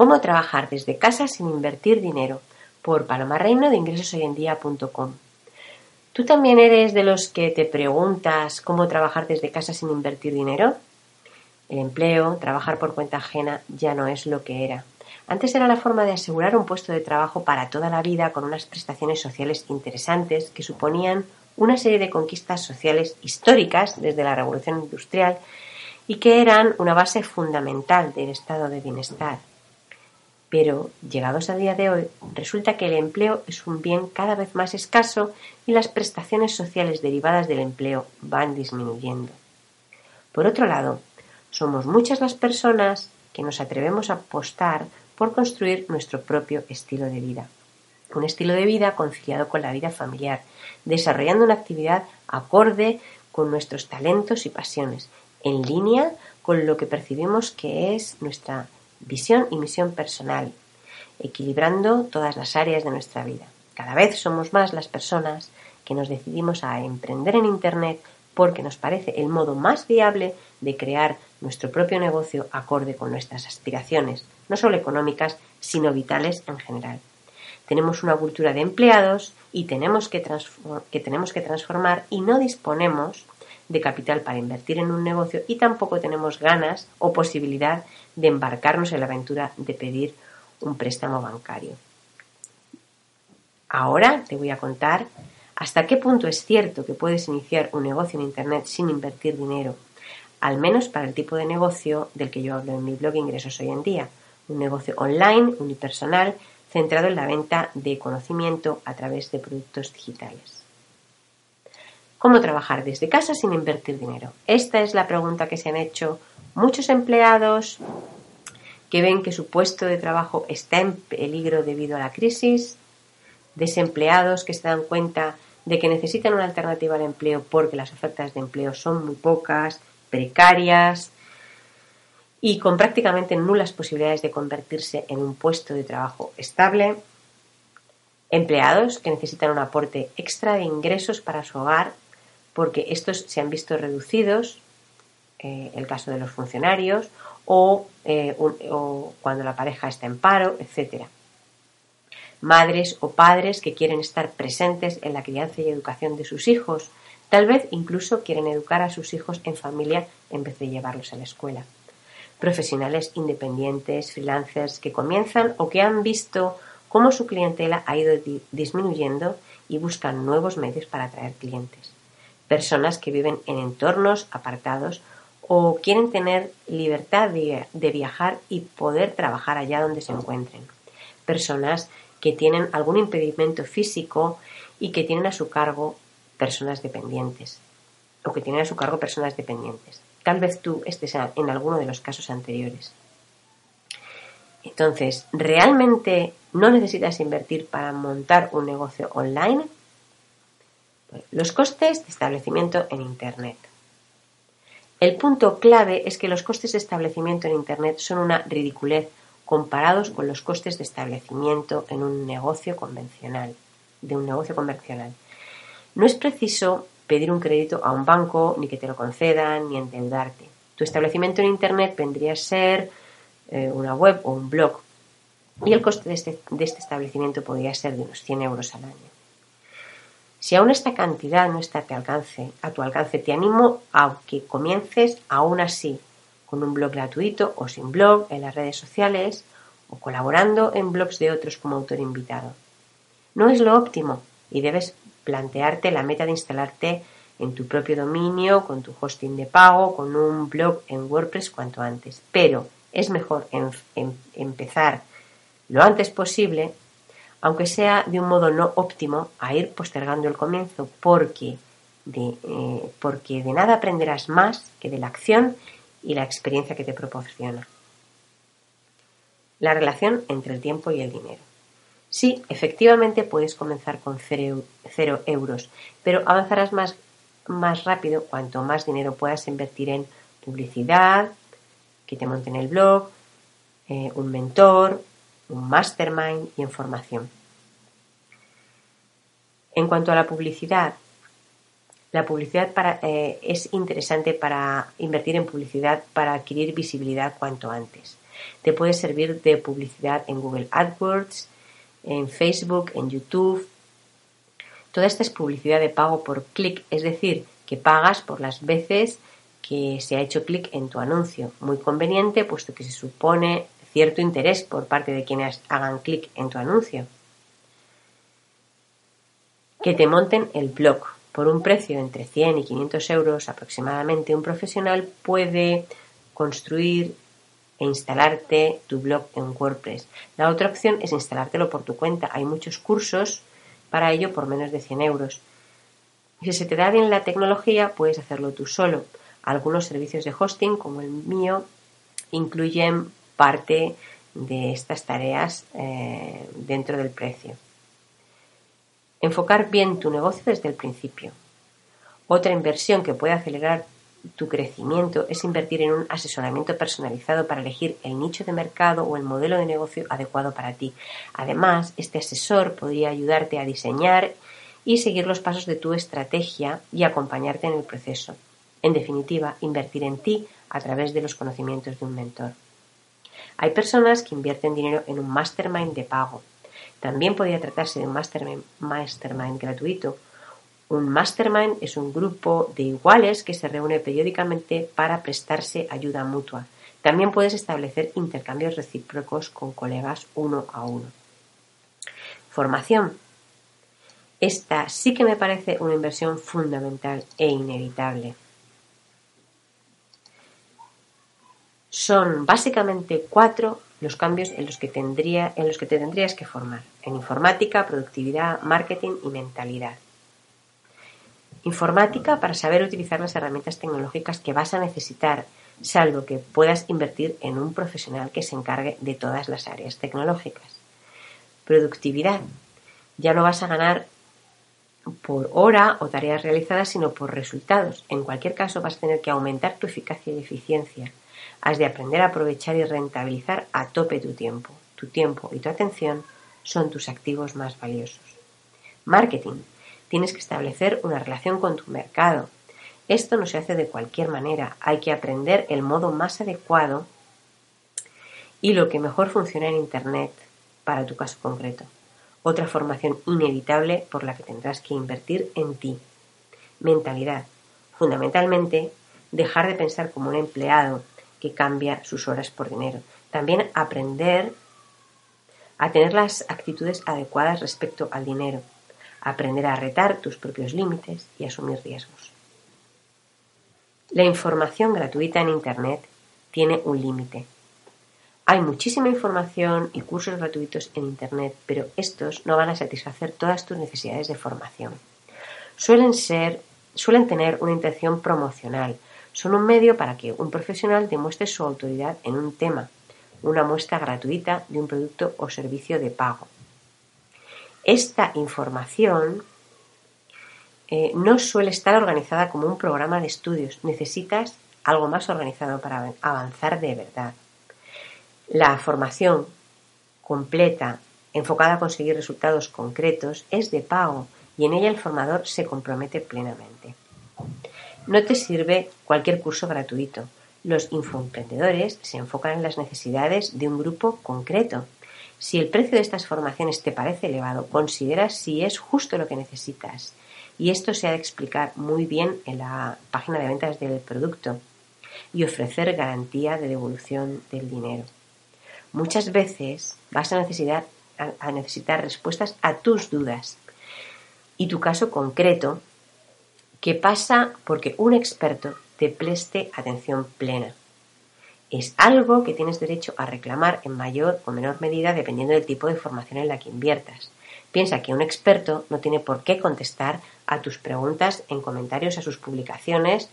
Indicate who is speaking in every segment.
Speaker 1: Cómo trabajar desde casa sin invertir dinero por Paloma Reino de ingresoshoyendía.com. ¿Tú también eres de los que te preguntas cómo trabajar desde casa sin invertir dinero? El empleo, trabajar por cuenta ajena, ya no es lo que era. Antes era la forma de asegurar un puesto de trabajo para toda la vida con unas prestaciones sociales interesantes que suponían una serie de conquistas sociales históricas desde la Revolución Industrial y que eran una base fundamental del estado de bienestar. Pero, llegados a día de hoy, resulta que el empleo es un bien cada vez más escaso y las prestaciones sociales derivadas del empleo van disminuyendo. Por otro lado, somos muchas las personas que nos atrevemos a apostar por construir nuestro propio estilo de vida. Un estilo de vida conciliado con la vida familiar, desarrollando una actividad acorde con nuestros talentos y pasiones, en línea con lo que percibimos que es nuestra visión y misión personal, equilibrando todas las áreas de nuestra vida. Cada vez somos más las personas que nos decidimos a emprender en Internet porque nos parece el modo más viable de crear nuestro propio negocio acorde con nuestras aspiraciones, no solo económicas, sino vitales en general. Tenemos una cultura de empleados y tenemos que, que tenemos que transformar y no disponemos de capital para invertir en un negocio y tampoco tenemos ganas o posibilidad de embarcarnos en la aventura de pedir un préstamo bancario. Ahora te voy a contar hasta qué punto es cierto que puedes iniciar un negocio en Internet sin invertir dinero, al menos para el tipo de negocio del que yo hablo en mi blog Ingresos hoy en día, un negocio online, unipersonal, centrado en la venta de conocimiento a través de productos digitales. ¿Cómo trabajar desde casa sin invertir dinero? Esta es la pregunta que se han hecho muchos empleados que ven que su puesto de trabajo está en peligro debido a la crisis, desempleados que se dan cuenta de que necesitan una alternativa al empleo porque las ofertas de empleo son muy pocas, precarias y con prácticamente nulas posibilidades de convertirse en un puesto de trabajo estable, empleados que necesitan un aporte extra de ingresos para su hogar porque estos se han visto reducidos, eh, el caso de los funcionarios, eh, o, cuando la pareja está en paro, etc. Madres o padres que quieren estar presentes en la crianza y educación de sus hijos, tal vez incluso quieren educar a sus hijos en familia en vez de llevarlos a la escuela. Profesionales independientes, freelancers que comienzan o que han visto cómo su clientela ha ido disminuyendo y buscan nuevos medios para atraer clientes. Personas que viven en entornos apartados o quieren tener libertad de, viajar y poder trabajar allá donde se encuentren. Personas que tienen algún impedimento físico y que tienen a su cargo personas dependientes o que tienen a su cargo personas dependientes. Tal vez tú estés en alguno de los casos anteriores. Entonces, ¿realmente no necesitas invertir para montar un negocio online? Los costes de establecimiento en Internet. El punto clave es que los costes de establecimiento en Internet son una ridiculez comparados con los costes de establecimiento en un negocio convencional, de un negocio convencional. No es preciso pedir un crédito a un banco, ni que te lo concedan, ni endeudarte. Tu establecimiento en Internet vendría a ser eh, una web o un blog. Y el coste de este, de este establecimiento podría ser de unos 100 euros al año. Si aún esta cantidad no está a tu alcance, te animo a que comiences aún así, con un blog gratuito o sin blog en las redes sociales o colaborando en blogs de otros como autor invitado. No es lo óptimo y debes plantearte la meta de instalarte en tu propio dominio, con tu hosting de pago, con un blog en WordPress cuanto antes. Pero es mejor empezar lo antes posible aunque sea de un modo no óptimo, a ir postergando el comienzo, porque de, eh, porque de nada aprenderás más que de la acción y la experiencia que te proporciona. La relación entre el tiempo y el dinero. Sí, efectivamente puedes comenzar con cero, euros, pero avanzarás más, más rápido cuanto más dinero puedas invertir en publicidad, que te monten el blog, eh, un mentor, un mastermind y en formación. En cuanto a la publicidad, la publicidad eh, es interesante para invertir en publicidad para adquirir visibilidad cuanto antes. Te puede servir de publicidad en Google AdWords, en Facebook, en YouTube. Toda esta es publicidad de pago por clic, es decir, que pagas por las veces que se ha hecho clic en tu anuncio. Muy conveniente, puesto que se supone cierto interés por parte de quienes hagan clic en tu anuncio. Que te monten el blog. Por un precio entre 100 y 500 euros aproximadamente, un profesional puede construir e instalarte tu blog en WordPress. La otra opción es instalártelo por tu cuenta. Hay muchos cursos para ello por menos de 100 euros. Si se te da bien la tecnología, puedes hacerlo tú solo. Algunos servicios de hosting, como el mío, incluyen parte de estas tareas eh, dentro del precio. Enfocar bien tu negocio desde el principio. Otra inversión que puede acelerar tu crecimiento es invertir en un asesoramiento personalizado para elegir el nicho de mercado o el modelo de negocio adecuado para ti. Además, este asesor podría ayudarte a diseñar y seguir los pasos de tu estrategia y acompañarte en el proceso. En definitiva, invertir en ti a través de los conocimientos de un mentor. Hay personas que invierten dinero en un mastermind de pago. También podría tratarse de un mastermind, gratuito. Un mastermind es un grupo de iguales que se reúne periódicamente para prestarse ayuda mutua. También puedes establecer intercambios recíprocos con colegas uno a uno. Formación. Esta sí que me parece una inversión fundamental e inevitable. Son básicamente cuatro los cambios en los que tendría, en los que te tendrías que formar. En informática, productividad, marketing y mentalidad. Informática para saber utilizar las herramientas tecnológicas que vas a necesitar, salvo que puedas invertir en un profesional que se encargue de todas las áreas tecnológicas. Productividad. Ya no vas a ganar por hora o tareas realizadas, sino por resultados. En cualquier caso, vas a tener que aumentar tu eficacia y eficiencia. Has de aprender a aprovechar y rentabilizar a tope tu tiempo. Tu tiempo y tu atención son tus activos más valiosos. Marketing. Tienes que establecer una relación con tu mercado. Esto no se hace de cualquier manera. Hay que aprender el modo más adecuado y lo que mejor funciona en Internet para tu caso concreto. Otra formación inevitable por la que tendrás que invertir en ti. Mentalidad. Fundamentalmente, dejar de pensar como un empleado que cambia sus horas por dinero. También aprender a tener las actitudes adecuadas respecto al dinero. Aprender a retar tus propios límites y asumir riesgos. La información gratuita en Internet tiene un límite. Hay muchísima información y cursos gratuitos en Internet, pero estos no van a satisfacer todas tus necesidades de formación. Suelen ser, suelen tener una intención promocional, son un medio para que un profesional demuestre su autoridad en un tema, una muestra gratuita de un producto o servicio de pago. Esta información eh, no suele estar organizada como un programa de estudios. Necesitas algo más organizado para avanzar de verdad. La formación completa, enfocada a conseguir resultados concretos, es de pago y en ella el formador se compromete plenamente. No te sirve cualquier curso gratuito. Los infoemprendedores se enfocan en las necesidades de un grupo concreto. Si el precio de estas formaciones te parece elevado, considera si es justo lo que necesitas. Y esto se ha de explicar muy bien en la página de ventas del producto y ofrecer garantía de devolución del dinero. Muchas veces vas a a necesitar respuestas a tus dudas y tu caso concreto que pasa porque un experto te preste atención plena. Es algo que tienes derecho a reclamar en mayor o menor medida dependiendo del tipo de formación en la que inviertas. Piensa que un experto no tiene por qué contestar a tus preguntas en comentarios a sus publicaciones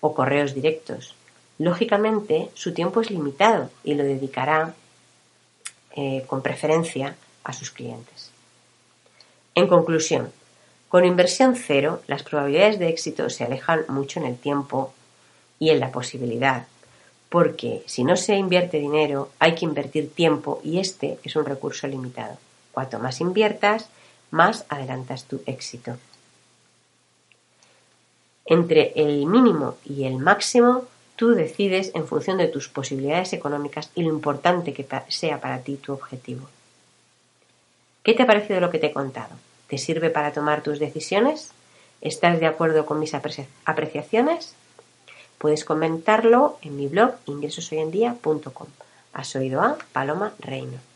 Speaker 1: o correos directos. Lógicamente, su tiempo es limitado y lo dedicará eh, con preferencia a sus clientes. En conclusión, con inversión cero, las probabilidades de éxito se alejan mucho en el tiempo y en la posibilidad, porque si no se invierte dinero, hay que invertir tiempo y este es un recurso limitado. Cuanto más inviertas, más adelantas tu éxito. Entre el mínimo y el máximo, Tú decides en función de tus posibilidades económicas y lo importante que sea para ti tu objetivo. ¿Qué te ha parecido lo que te he contado? ¿Te sirve para tomar tus decisiones? ¿Estás de acuerdo con mis apreciaciones? Puedes comentarlo en mi blog ingresoshoyendía.com. Has oído a Paloma Reino.